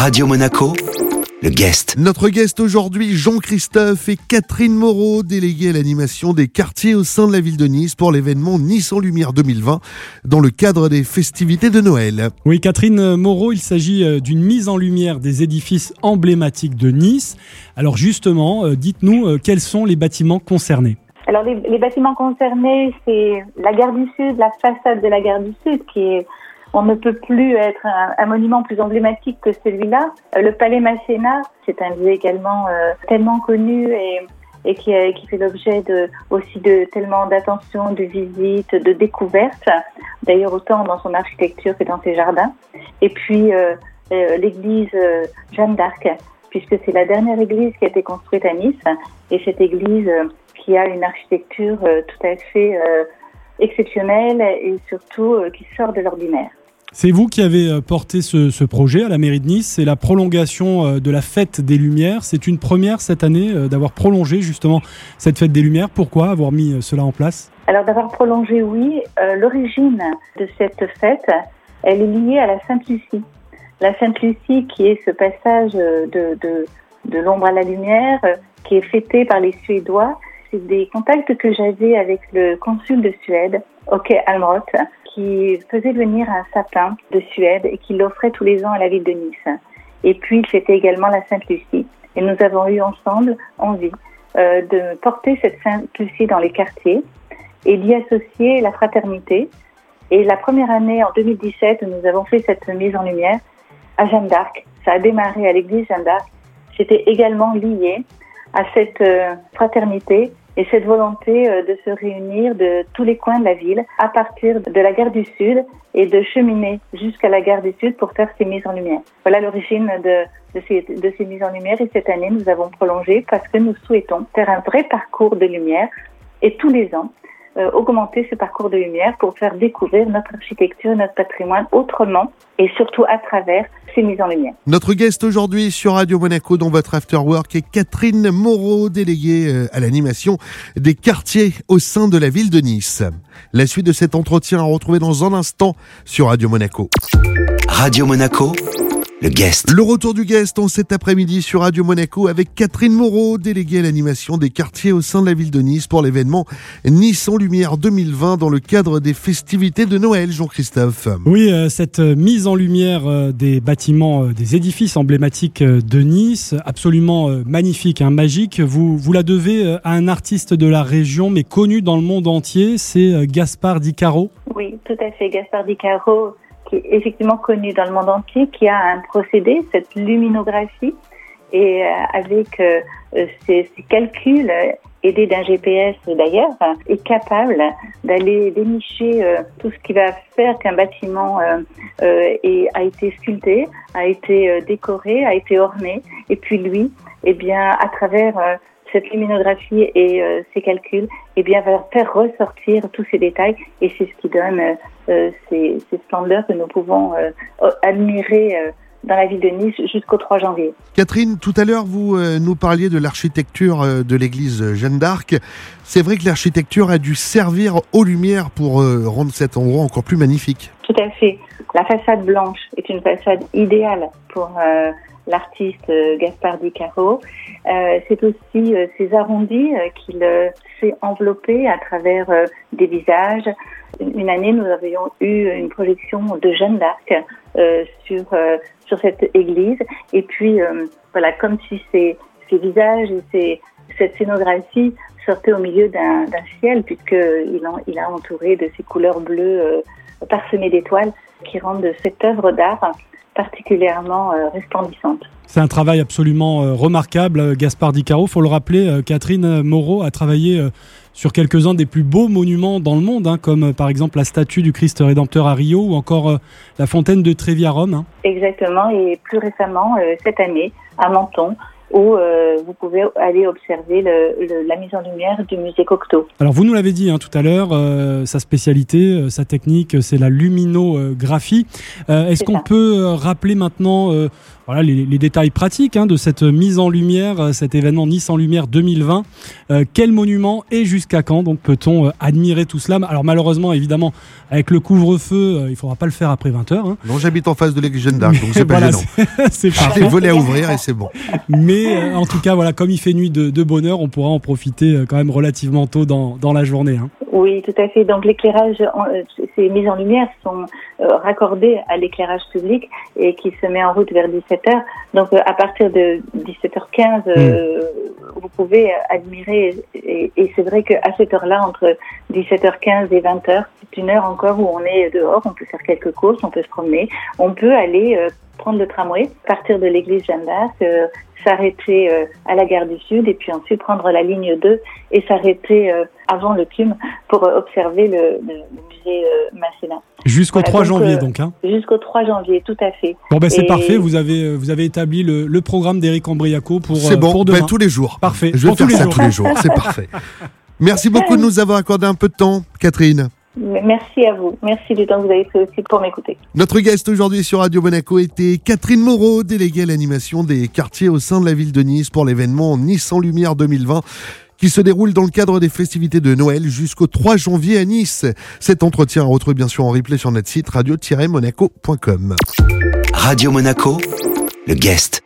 Radio Monaco, le guest. Notre guest aujourd'hui, Jean-Christophe et Catherine Moreau, délégués à l'animation des quartiers au sein de la ville de Nice pour l'événement Nice en Lumière 2020 dans le cadre des festivités de Noël. Oui, Catherine Moreau, il s'agit euh, d'une mise en lumière des édifices emblématiques de Nice. Alors justement, euh, dites-nous euh, quels sont les bâtiments concernés. Alors les, les bâtiments concernés, c'est la gare du Sud, la façade de la gare du Sud qui est on ne peut plus être un, un monument plus emblématique que celui-là. Euh, le palais Masséna, c'est un lieu également euh, tellement connu et, et qui, qui fait l'objet de, aussi de tellement d'attention, de visites, de découvertes. D'ailleurs, autant dans son architecture que dans ses jardins. Et puis, euh, euh, l'église euh, Jeanne d'Arc, puisque c'est la dernière église qui a été construite à Nice. Et cette église qui a une architecture tout à fait exceptionnelle et surtout qui sort de l'ordinaire. C'est vous qui avez euh, porté ce, projet à la mairie de Nice. C'est la prolongation euh, de la fête des Lumières. C'est une première cette année euh, d'avoir prolongé justement cette fête des Lumières. Pourquoi avoir mis cela en place? Alors d'avoir prolongé, oui, l'origine de cette fête, elle est liée à la Sainte-Lucie. La Sainte-Lucie qui est ce passage de, de, de l'ombre à la lumière qui est fêté par les Suédois. C'est des contacts que j'avais avec le consul de Suède, Åke Almroth, qui faisait venir un sapin de Suède et qui l'offrait tous les ans à la ville de Nice. Et puis c'était également la Sainte-Lucie. Et nous avons eu ensemble envie euh, de porter cette Sainte-Lucie dans les quartiers et d'y associer la fraternité. Et la première année, en 2017, nous avons fait cette mise en lumière à Jeanne d'Arc. Ça a démarré à l'église Jeanne d'Arc. C'était également lié à cette euh, fraternité et cette volonté euh, de se réunir de tous les coins de la ville à partir de la gare du Sud et de cheminer jusqu'à la gare du Sud pour faire ces mises en lumière. Voilà l'origine de, de, ces, de ces mises en lumière et cette année nous avons prolongé parce que nous souhaitons faire un vrai parcours de lumière et tous les ans euh, augmenter ce parcours de lumière pour faire découvrir notre architecture, notre patrimoine autrement et surtout à travers ces mises en lumière. Notre guest aujourd'hui sur Radio Monaco dans votre Afterwork est Catherine Moreau, déléguée euh, à l'animation des quartiers au sein de la ville de Nice. La suite de cet entretien à retrouver dans un instant sur Radio Monaco. Radio Monaco, le guest. Le retour du guest en cet après-midi sur Radio Monaco avec Catherine Moreau, déléguée à l'animation des quartiers au sein de la ville de Nice pour l'événement Nice en Lumière 2020 dans le cadre des festivités de Noël, Jean-Christophe. Oui, euh, cette euh, mise en lumière euh, des bâtiments, euh, des édifices emblématiques de Nice, absolument magnifique, hein, magique. Vous, vous la devez à un artiste de la région, mais connu dans le monde entier. C'est Gaspard Di Caro. Oui, tout à fait. Gaspard Di Caro, qui est effectivement connu dans le monde entier, qui a un procédé, cette luminographie, et euh, avec euh, ses calculs, euh, aidés d'un GPS d'ailleurs, euh, est capable d'aller dénicher tout ce qui va faire qu'un bâtiment a été sculpté, a été décoré, a été orné, et puis lui, eh bien, à travers cette luminographie et euh, ces calculs, eh bien, va faire ressortir tous ces détails et c'est ce qui donne euh, euh, ces, ces splendeurs que nous pouvons admirer dans la ville de Nice jusqu'au 3 janvier. Catherine, tout à l'heure, vous nous parliez de l'architecture de l'église Jeanne d'Arc. C'est vrai que l'architecture a dû servir aux lumières pour rendre cet endroit encore plus magnifique. Tout à fait. La façade blanche est une façade idéale pour euh, l'artiste euh, Gaspard Di Caro. Euh, c'est aussi ces arrondis qu'il s'est enveloppé à travers des visages. Une année, nous avions eu une projection de Jeanne d'Arc sur sur cette église. Et puis voilà, comme si ces ces visages et cette scénographie sortaient au milieu d'un ciel, puisque il, a entouré de ces couleurs bleues parsemées d'étoiles qui rendent cette œuvre d'art particulièrement euh, resplendissante. C'est un travail absolument euh, remarquable, euh, Gaspard Di Caro. Faut le rappeler, Catherine Moreau a travaillé sur quelques-uns des plus beaux monuments dans le monde, hein, comme par exemple la statue du Christ Rédempteur à Rio ou encore euh, la fontaine de Trévi à Rome. hein. Exactement, et plus récemment, euh, cette année, à Menton, où euh, vous pouvez aller observer le, la mise en lumière du musée Cocteau. Alors vous nous l'avez dit hein, tout à l'heure, euh, sa spécialité, euh, sa technique, c'est la luminographie. Est-ce qu'on peut rappeler maintenant voilà, les, les, détails pratiques hein, de cette mise en lumière, cet événement Nice en Lumière 2020 Quel monument et jusqu'à quand donc peut-on admirer tout cela? Alors malheureusement, évidemment, avec le couvre-feu, il faudra pas le faire après 20h. Hein. Non, j'habite en face de l'église d'Arc, donc c'est pas gênant. C'est volets à ouvrir et c'est bon. Mais euh, en tout cas, voilà, comme il fait nuit de, de bonheur, on pourra en profiter euh, quand même relativement tôt dans, dans la journée. Hein. Oui, tout à fait. Donc l'éclairage, euh, ces mises en lumière sont raccordées à l'éclairage public et qui se met en route vers 17h. Donc à partir de 17h15, hmm. vous pouvez admirer. Et, et c'est vrai qu'à cette heure-là, entre 17h15 et 20h, c'est une heure encore où on est dehors, on peut faire quelques courses, on peut se promener, on peut aller prendre le tramway, partir de l'église Jeanne d'Arc, euh, s'arrêter euh, à la gare du Sud et puis ensuite prendre la ligne 2 et s'arrêter euh, avant le CUM pour observer le, musée Masséna. Jusqu'au 3 janvier donc hein Jusqu'au 3 janvier, tout à fait. Bon ben c'est parfait, vous avez vous avez établi le, programme d'Éric Ambriaco pour C'est bon, pour ben, tous les jours. Parfait. Je vais faire ça tous les jours, c'est parfait. Merci beaucoup de nous avoir accordé un peu de temps, Catherine. Merci à vous. Merci du temps que vous avez pris aussi pour m'écouter. Notre guest aujourd'hui sur Radio Monaco était Catherine Moreau, déléguée à l'animation des quartiers au sein de la ville de Nice pour l'événement Nice en Lumière 2020 qui se déroule dans le cadre des festivités de Noël jusqu'au 3 janvier à Nice. Cet entretien retrouve bien sûr en replay sur notre site radio-monaco.com. Radio Monaco, le guest.